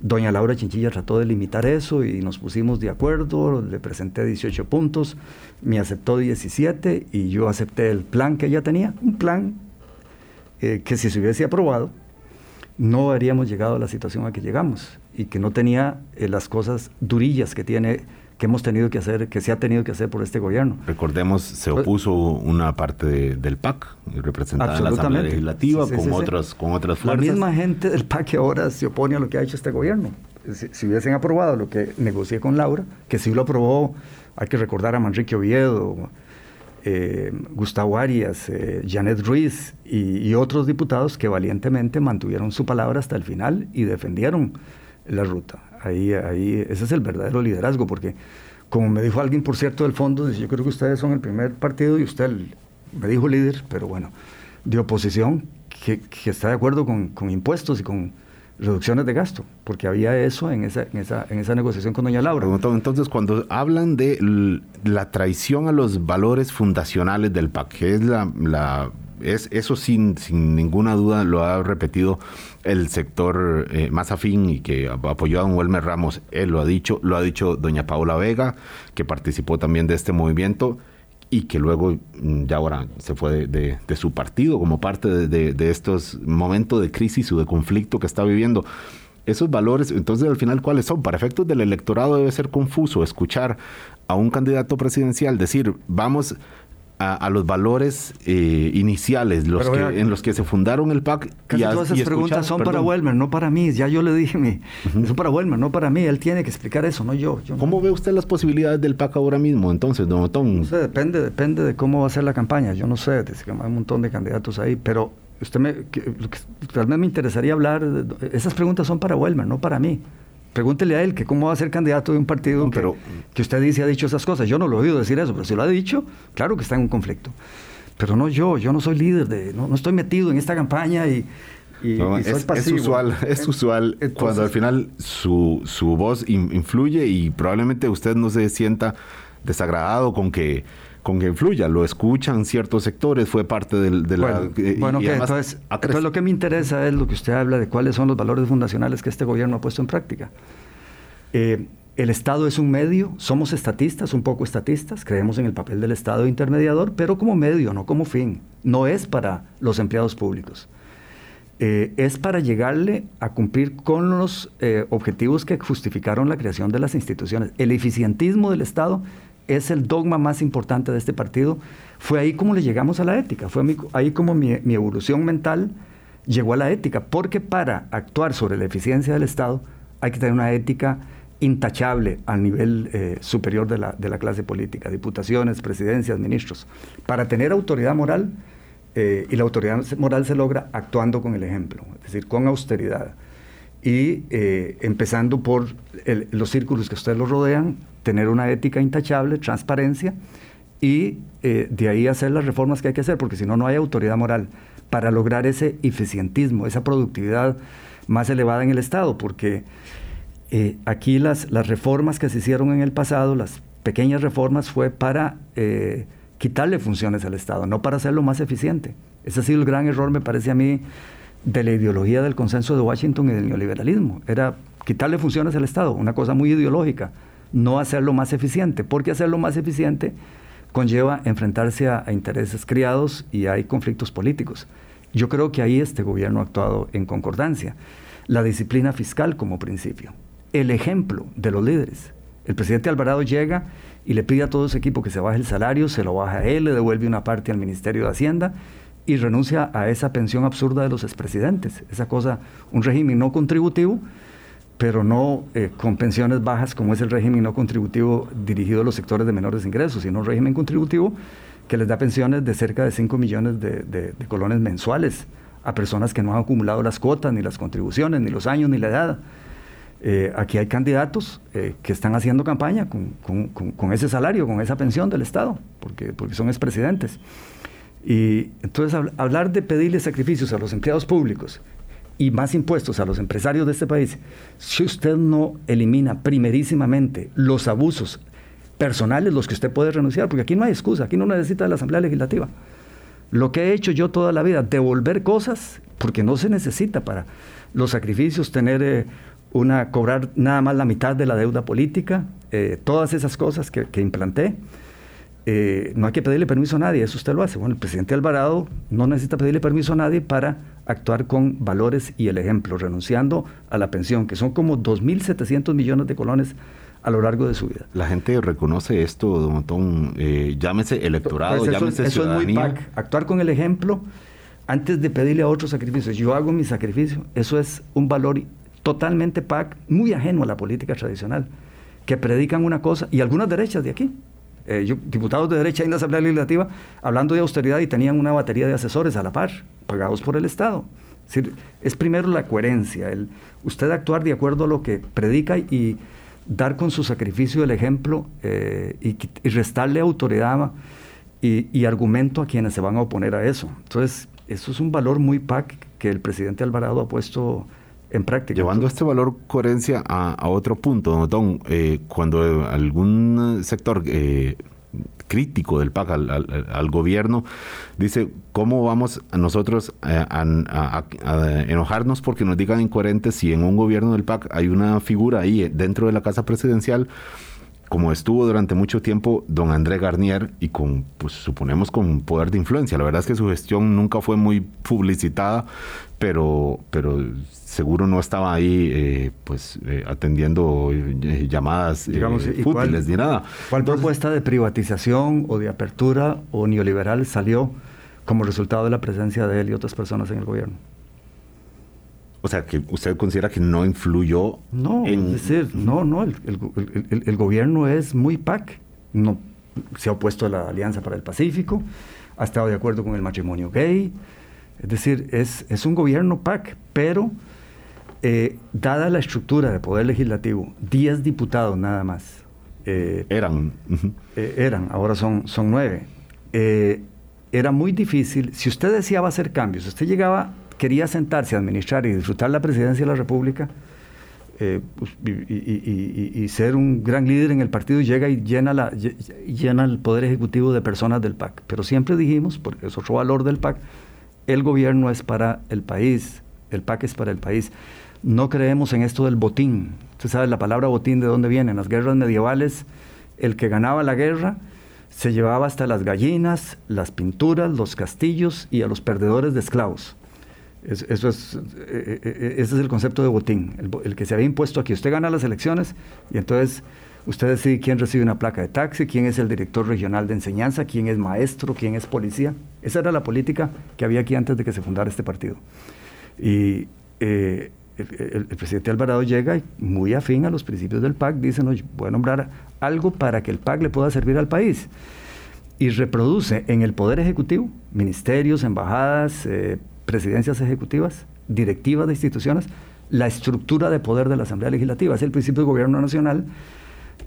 Doña Laura Chinchilla trató de limitar eso y nos pusimos de acuerdo, le presenté 18 puntos, me aceptó 17 y yo acepté el plan que ella tenía, un plan eh, que si se hubiese aprobado, no habríamos llegado a la situación a que llegamos y que no tenía eh, las cosas durillas que tiene que hemos tenido que hacer, que se ha tenido que hacer por este gobierno. Recordemos, se pues opuso una parte del PAC, representada en la Asamblea Legislativa, con, otras, con otras fuerzas. La misma gente del PAC que ahora se opone a lo que ha hecho este gobierno. Si, hubiesen aprobado lo que negocié con Laura, que sí lo aprobó, hay que recordar a Manrique Oviedo, eh, Gustavo Arias, eh, Janet Ruiz y, y otros diputados que valientemente mantuvieron su palabra hasta el final y defendieron la ruta. Ahí, ahí, ese es el verdadero liderazgo, porque como me dijo alguien, por cierto, del fondo, yo creo que ustedes son el primer partido y usted me dijo líder, pero bueno, de oposición que, está de acuerdo con, impuestos y con reducciones de gasto, porque había eso en esa, en esa, en esa negociación con doña Laura. Entonces, cuando hablan de la traición a los valores fundacionales del PAC, que es la es, eso sin, sin ninguna duda lo ha repetido el sector eh, más afín y que apoyó a don Wilmer Ramos, él lo ha dicho, lo ha dicho doña Paula Vega, que participó también de este movimiento y que luego mm, ya ahora se fue de, su partido como parte de, de, estos momentos de crisis o de conflicto que está viviendo. Esos valores, entonces al final, ¿cuáles son? Para efectos del electorado debe ser confuso escuchar a un candidato presidencial decir, vamos a, los valores eh, iniciales los que, en los que se fundaron el PAC. Casi todas esas preguntas son para Welmer, no para mí. Ya yo le dije, mi, son para Welmer, no para mí. Él tiene que explicar eso, no yo. ¿Cómo ve usted las posibilidades del PAC ahora mismo, entonces, don Otón? No sé, depende, depende de cómo va a ser la campaña. Yo no sé, hay un montón de candidatos ahí, pero usted me, que realmente me interesaría hablar, esas preguntas son para Welmer, no para mí. Pregúntele a él que cómo va a ser candidato de un partido que, que, usted dice ha dicho esas cosas. Yo no lo he oído decir eso, pero si lo ha dicho, claro que está en un conflicto. pero no yo, yo no soy líder, de, no, no estoy metido en esta campaña y, es, usual, es usual cuando al final su, su voz influye y probablemente usted no se sienta desagradado con que con que influya, lo escuchan ciertos sectores, fue parte del, de la... Bueno, entonces, lo que me interesa es lo que usted habla de cuáles son los valores fundacionales que este gobierno ha puesto en práctica. Eh, el Estado es un medio, somos estatistas, un poco estatistas, creemos en el papel del Estado intermediador, pero como medio, no como fin. No es para los empleados públicos. Eh, es para llegarle a cumplir con los eh, objetivos que justificaron la creación de las instituciones. El eficientismo del Estado es el dogma más importante de este partido. Fue ahí como le llegamos a la ética, fue ahí como mi, evolución mental llegó a la ética, porque para actuar sobre la eficiencia del Estado hay que tener una ética intachable al nivel eh, superior de la, de la clase política, diputaciones, presidencias, ministros. Para tener autoridad moral, eh, y la autoridad moral se logra actuando con el ejemplo, es decir, con austeridad. Y eh, empezando por los círculos que ustedes lo rodean, tener una ética intachable, transparencia, y eh, de ahí hacer las reformas que hay que hacer, porque si no, no hay autoridad moral para lograr ese eficientismo, esa productividad más elevada en el Estado, porque aquí las, las reformas que se hicieron en el pasado, las pequeñas reformas, fue para quitarle funciones al Estado, no para hacerlo más eficiente. Ese ha sido el gran error, me parece a mí, de la ideología del consenso de Washington y del neoliberalismo. Era quitarle funciones al Estado, una cosa muy ideológica, no hacerlo más eficiente, porque hacerlo más eficiente conlleva enfrentarse a, intereses criados y hay conflictos políticos. Yo creo que ahí este gobierno ha actuado en concordancia. La disciplina fiscal como principio, el ejemplo de los líderes. El presidente Alvarado llega y le pide a todo su equipo que se baje el salario, se lo baja a él, le devuelve una parte al Ministerio de Hacienda y renuncia a esa pensión absurda de los expresidentes. Esa cosa, un régimen no contributivo, pero no eh, con pensiones bajas como es el régimen no contributivo dirigido a los sectores de menores ingresos, sino un régimen contributivo que les da pensiones de cerca de 5 millones de, de colones mensuales a personas que no han acumulado las cuotas, ni las contribuciones, ni los años, ni la edad. Eh, aquí hay candidatos eh, que están haciendo campaña con, ese salario, con esa pensión del Estado, porque, porque son expresidentes. Y entonces hablar de pedirle sacrificios a los empleados públicos y más impuestos a los empresarios de este país, si usted no elimina primerísimamente los abusos personales, los que usted puede renunciar, porque aquí no hay excusa, aquí no necesita la Asamblea Legislativa. Lo que he hecho yo toda la vida, devolver cosas, porque no se necesita para los sacrificios, tener eh, una cobrar nada más la mitad de la deuda política, eh, todas esas cosas que, implanté. Eh, no hay que pedirle permiso a nadie, eso usted lo hace. Bueno, el presidente Alvarado no necesita pedirle permiso a nadie para actuar con valores y el ejemplo, renunciando a la pensión, que son como 2.700 millones de colones a lo largo de su vida. La gente reconoce esto, don Montón, eh, llámese electorado, pues llámese eso es muy PAC, actuar con el ejemplo antes de pedirle a otros sacrificios. Yo hago mi sacrificio, eso es un valor totalmente PAC, muy ajeno a la política tradicional, que predican una cosa, y algunas derechas de aquí, eh, diputados de derecha en la Asamblea Legislativa, hablando de austeridad y tenían una batería de asesores a la par, pagados por el Estado. Es, decir, es primero la coherencia, el usted actuar de acuerdo a lo que predica y dar con su sacrificio el ejemplo eh, y, restarle autoridad y, y, argumento a quienes se van a oponer a eso. Entonces, eso es un valor muy PAC que el presidente Alvarado ha puesto en práctica. Llevando este valor coherencia a, otro punto, don eh, cuando algún sector eh, crítico del PAC al, gobierno dice, ¿cómo vamos a nosotros eh, a, enojarnos porque nos digan incoherentes si en un gobierno del PAC hay una figura ahí dentro de la Casa Presidencial? como estuvo durante mucho tiempo don André Garnier y con, pues suponemos con poder de influencia. La verdad es que su gestión nunca fue muy publicitada, pero, pero seguro no estaba ahí eh, pues eh, atendiendo eh, llamadas Digamos, fútiles ni nada. ¿Cuál propuesta de privatización o de apertura o neoliberal salió como resultado de la presencia de él y otras personas en el gobierno? O sea, que usted considera que no influyó no, en... Es decir, no, no, el, el, gobierno es muy PAC, no, se ha opuesto a la Alianza para el Pacífico, ha estado de acuerdo con el matrimonio gay, es decir, es, es un gobierno PAC, pero eh, dada la estructura de poder legislativo, 10 diputados nada más. Eh, eran. Eh, eran, ahora son, son 9. era muy difícil. Si usted deseaba hacer cambios, usted llegaba, quería sentarse a administrar y disfrutar la presidencia de la República, eh, pues, y, ser un gran líder en el partido, llega y llena, la, llena el poder ejecutivo de personas del PAC. Pero siempre dijimos, porque es otro valor del PAC, el gobierno es para el país, el PAC es para el país. No creemos en esto del botín. Usted sabe la palabra botín de dónde viene. En las guerras medievales, el que ganaba la guerra se llevaba hasta las gallinas, las pinturas, los castillos y a los perdedores de esclavos. eso es, eh, eh, eh, ese es el concepto de botín, el, que se había impuesto aquí. Usted gana las elecciones y entonces usted decide quién recibe una placa de taxi, quién es el director regional de enseñanza, quién es maestro, quién es policía. Esa era la política que había aquí antes de que se fundara este partido. Y el, presidente Alvarado llega y muy afín a los principios del PAC, dice, no, voy a nombrar algo para que el PAC le pueda servir al país. Y reproduce en el Poder Ejecutivo, ministerios, embajadas, eh, presidencias ejecutivas, directivas de instituciones, la estructura de poder de la Asamblea Legislativa. Es el principio del gobierno nacional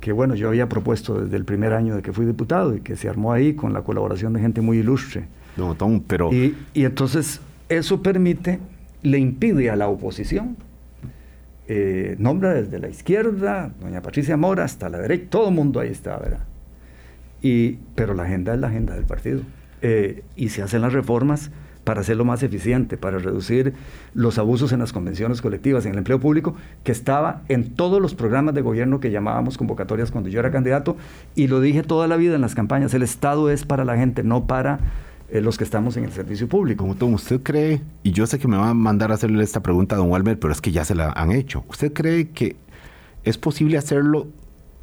que, bueno, yo había propuesto desde el primer año de que fui diputado y que se armó ahí con la colaboración de gente muy ilustre. No, Tom, pero... y entonces eso permite le impide a la oposición, eh, nombra desde la izquierda, doña Patricia Mora, hasta la derecha, todo el mundo ahí está, ¿verdad? Y, pero la agenda es la agenda del partido. Eh, y se hacen las reformas para hacerlo más eficiente, para reducir los abusos en las convenciones colectivas, en el empleo público, que estaba en todos los programas de gobierno que llamábamos convocatorias cuando yo era candidato, y lo dije toda la vida en las campañas, el Estado es para la gente, no para eh, los que estamos en el servicio público. Como ¿usted cree, y yo sé que me va a mandar a hacerle esta pregunta a don Walmer, pero es que ya se la han hecho, ¿usted cree que es posible hacerlo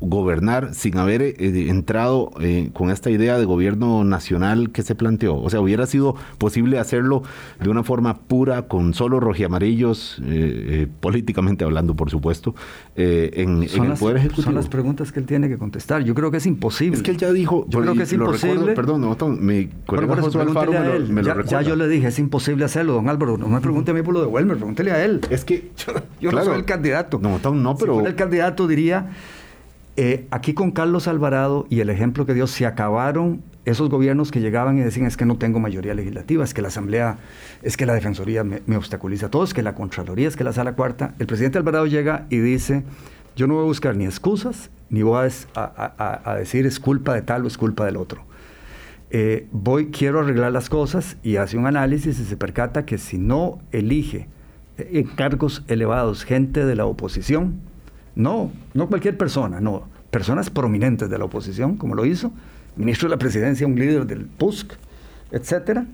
gobernar sin haber eh, entrado eh, con esta idea de gobierno nacional que se planteó. O sea, hubiera sido posible hacerlo de una forma pura, con solo rojiamarillos, eh, políticamente hablando, por supuesto, en, el Poder Ejecutivo. Son las preguntas que él tiene que contestar. Yo creo que es imposible. Es que él ya dijo. Yo creo que es imposible. perdón, no, mi colega Alfaro me, lo, ya, yo le dije, es imposible hacerlo, don Álvaro. No me pregunte a mí por lo de Welmer, pregúntele a él. Es que *laughs* yo, no soy el candidato. No, no, pero. Si el candidato diría eh, aquí con Carlos Alvarado y el ejemplo que dio, se acabaron esos gobiernos que llegaban y decían es que no tengo mayoría legislativa, es que la Asamblea, es que la Defensoría me, obstaculiza todo, es que la Contraloría, es que la Sala Cuarta. El presidente Alvarado llega y dice, yo no voy a buscar ni excusas, ni voy a, decir es culpa de tal o es culpa del otro. Eh, voy, quiero arreglar las cosas y hace un análisis y se percata que si no elige en cargos elevados gente de la oposición, no, no cualquier persona, no. Personas prominentes de la oposición, como lo hizo, ministro de la presidencia, un líder del PUSC, etcétera,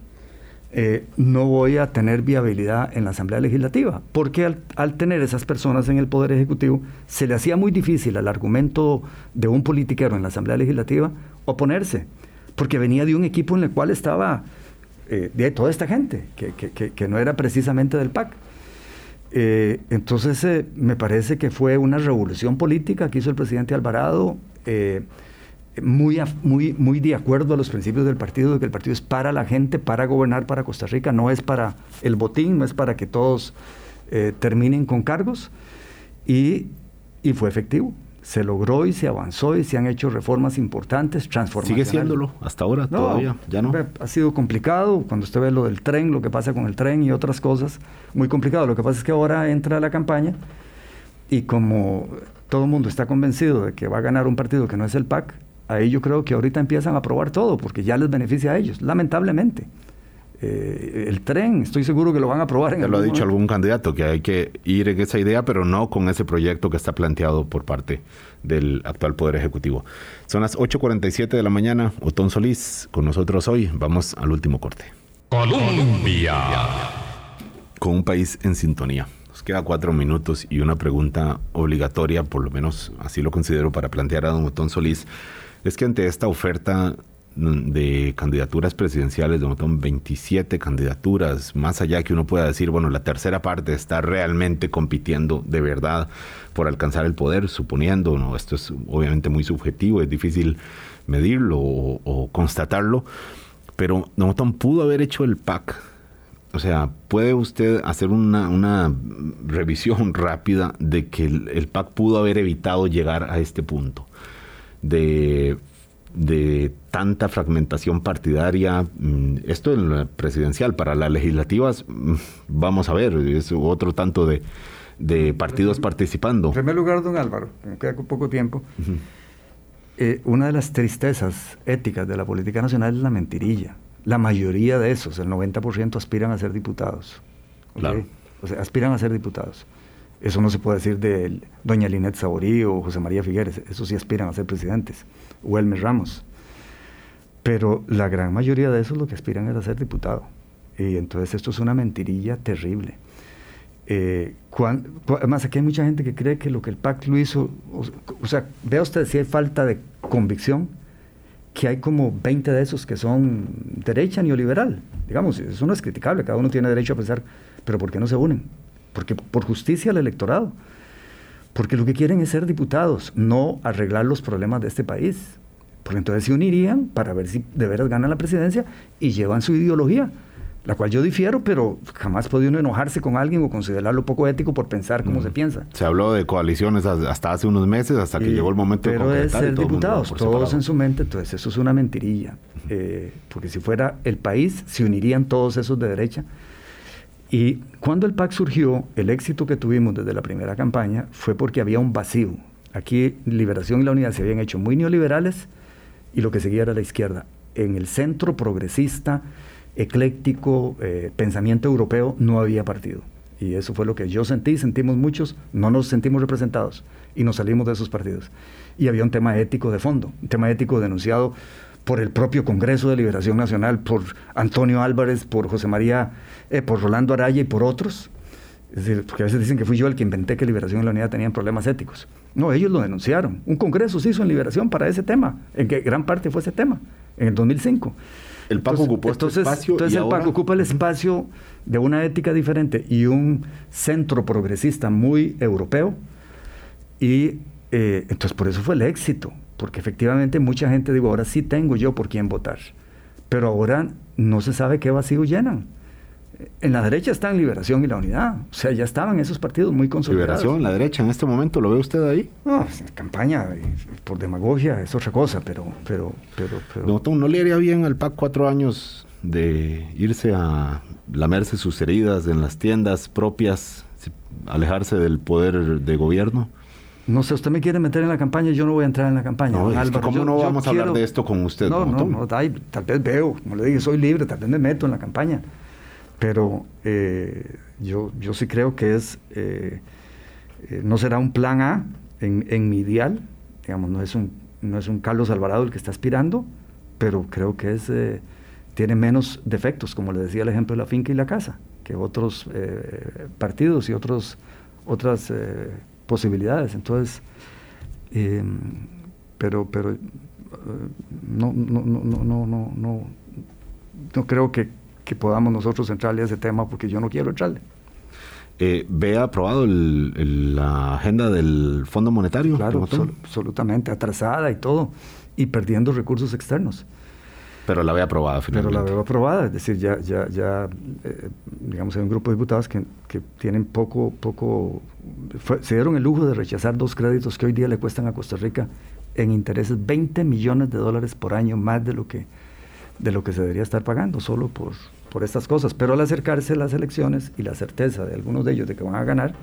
eh, no voy a tener viabilidad en la Asamblea Legislativa, porque al, tener esas personas en el Poder Ejecutivo, se le hacía muy difícil al argumento de un politiquero en la Asamblea Legislativa oponerse, porque venía de un equipo en el cual estaba eh, de toda esta gente, que, que, que no era precisamente del PAC. Eh, entonces eh, me parece que fue una revolución política que hizo el presidente Alvarado, eh, muy, muy, muy de acuerdo a los principios del partido, de que el partido es para la gente, para gobernar para Costa Rica, no es para el botín, no es para que todos terminen con cargos, y, y fue efectivo se logró y se avanzó y se han hecho reformas importantes, transformacionales. Sigue siéndolo hasta ahora, todavía, ya no. Ha sido complicado, cuando usted ve lo del tren, lo que pasa con el tren y otras cosas, muy complicado. Lo que pasa es que ahora entra la campaña y como todo el mundo está convencido de que va a ganar un partido que no es el PAC, ahí yo creo que ahorita empiezan a probar todo, porque ya les beneficia a ellos, lamentablemente. Eh, el tren, estoy seguro que lo van a aprobar. En ya lo ha dicho algún candidato, que hay que ir en esa idea, pero no con ese proyecto que está planteado por parte del actual Poder Ejecutivo. Son las 8.47 de la mañana. Otón Solís con nosotros hoy. Vamos al último corte. Colombia. Con un país en sintonía. Nos queda cuatro minutos y una pregunta obligatoria, por lo menos así lo considero, para plantear a don Otón Solís. Es que ante esta oferta de candidaturas presidenciales, de montón 27 candidaturas, más allá que uno pueda decir, bueno, la tercera parte está realmente compitiendo de verdad por alcanzar el poder, suponiendo, no, esto es obviamente muy subjetivo, es difícil medirlo o, constatarlo, pero Don pudo haber hecho el PAC. O sea, ¿puede usted hacer una, revisión *laughs* rápida de que el, el PAC pudo haber evitado llegar a este punto? De de tanta fragmentación partidaria. Mm, esto en la presidencial, para las legislativas, mm, vamos a ver, es otro tanto de, de partidos participando. En primer lugar, don Álvaro, me queda poco tiempo. Eh, una de las tristezas éticas de la política nacional es la mentirilla. La mayoría de esos, el 90%, aspiran a ser diputados. Claro. O sea, aspiran a ser diputados. Eso no se puede decir de doña Linet Saborí o José María Figueres. Esos sí aspiran a ser presidentes. O Elmer Ramos. Pero la gran mayoría de esos lo que aspiran es a ser diputado. Y entonces esto es una mentirilla terrible. Eh, además, aquí hay mucha gente que cree que lo que el PAC lo hizo, o, sea, vea usted si hay falta de convicción, que hay como 20 de esos que son derecha neoliberal. Digamos, eso no es criticable, cada uno tiene derecho a pensar, pero ¿por qué no se unen? Porque por justicia al electorado. Porque lo que quieren es ser diputados, no arreglar los problemas de este país. Porque entonces se unirían para ver si de veras ganan la presidencia y llevan su ideología la cual yo difiero, pero jamás puede uno enojarse con alguien o considerarlo poco ético por pensar cómo se piensa. Se habló de coaliciones hasta hace unos meses, hasta que llegó el momento pero de concretar. Pero es ser diputados, todos en su mente, entonces eso es una mentirilla. Eh, porque si fuera el país, se unirían todos esos de derecha. Y cuando el PAC surgió, el éxito que tuvimos desde la primera campaña fue porque había un vacío. Aquí Liberación y la Unidad se habían hecho muy neoliberales y lo que seguía era la izquierda. En el centro progresista, ecléctico, eh, pensamiento europeo, no había partido. Y eso fue lo que yo sentí, sentimos muchos, no nos sentimos representados y nos salimos de esos partidos. Y había un tema ético de fondo, un tema ético denunciado por el propio Congreso de Liberación Nacional, por Antonio Álvarez, por José María, eh, por Rolando Araya y por otros. Es decir, porque a veces dicen que fui yo el que inventé que Liberación y la Unidad tenían problemas éticos. No, ellos lo denunciaron. Un congreso se hizo en Liberación para ese tema, en que gran parte fue ese tema, en el 2005. El PAC ocupó este espacio. Entonces el PAC ocupa el espacio de una ética diferente y un centro progresista muy europeo. Y eh, entonces por eso fue el éxito, porque efectivamente mucha gente digo, ahora sí tengo yo por quién votar. Pero ahora no se sabe qué vacío llenan. En la derecha están Liberación y la Unidad. O sea, ya estaban esos partidos muy consolidados. Liberación, la derecha, en este momento, ¿lo ve usted ahí? No, campaña, por demagogia, es otra cosa, pero... pero, pero, pero... No, le haría bien al PAC cuatro años de irse a lamerse sus heridas en las tiendas propias, alejarse del poder de gobierno? No sé, usted me quiere meter en la campaña, yo no voy a entrar en la campaña. No, ¿Cómo no vamos a hablar de esto con usted? No, no, no, tal vez veo, como le dije, soy libre, tal vez me meto en la campaña pero eh, yo, yo sí creo que es, eh, eh, no será un plan A en, en, mi ideal, digamos, no es, un, no es un Carlos Alvarado el que está aspirando, pero creo que es, tiene menos defectos, como le decía el ejemplo de la finca y la casa, que otros partidos y otros, otras posibilidades. Entonces, pero, pero no, no, no, no, no, no, no creo que que podamos nosotros entrarle a ese tema porque yo no quiero entrarle. Eh, ¿Ve aprobado la agenda del Fondo Monetario? Claro, absolutamente, atrasada y todo, y perdiendo recursos externos. Pero la veo aprobada finalmente. Pero la veo aprobada, es decir, ya, ya, ya eh, digamos, hay un grupo de diputados que, que tienen poco, poco, se dieron el lujo de rechazar dos créditos que hoy día le cuestan a Costa Rica en intereses 20 millones de dólares por año, más de lo que de lo que se debería estar pagando solo por, por estas cosas. Pero al acercarse las elecciones y la certeza de algunos de ellos de que van a ganar,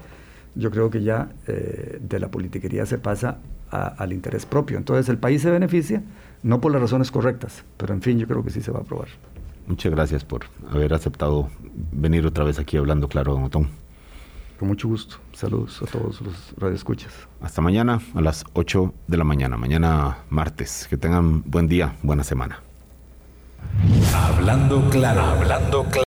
yo creo que ya eh, de la politiquería se pasa al interés propio. Entonces el país se beneficia, no por las razones correctas, pero en fin, yo creo que sí se va a aprobar. Muchas gracias por haber aceptado venir otra vez aquí hablando claro, don Otón. Con mucho gusto. Saludos a todos los radioescuchas. Hasta mañana a las 8 de la mañana, mañana martes. Que tengan buen día, buena semana. Hablando claro, hablando claro.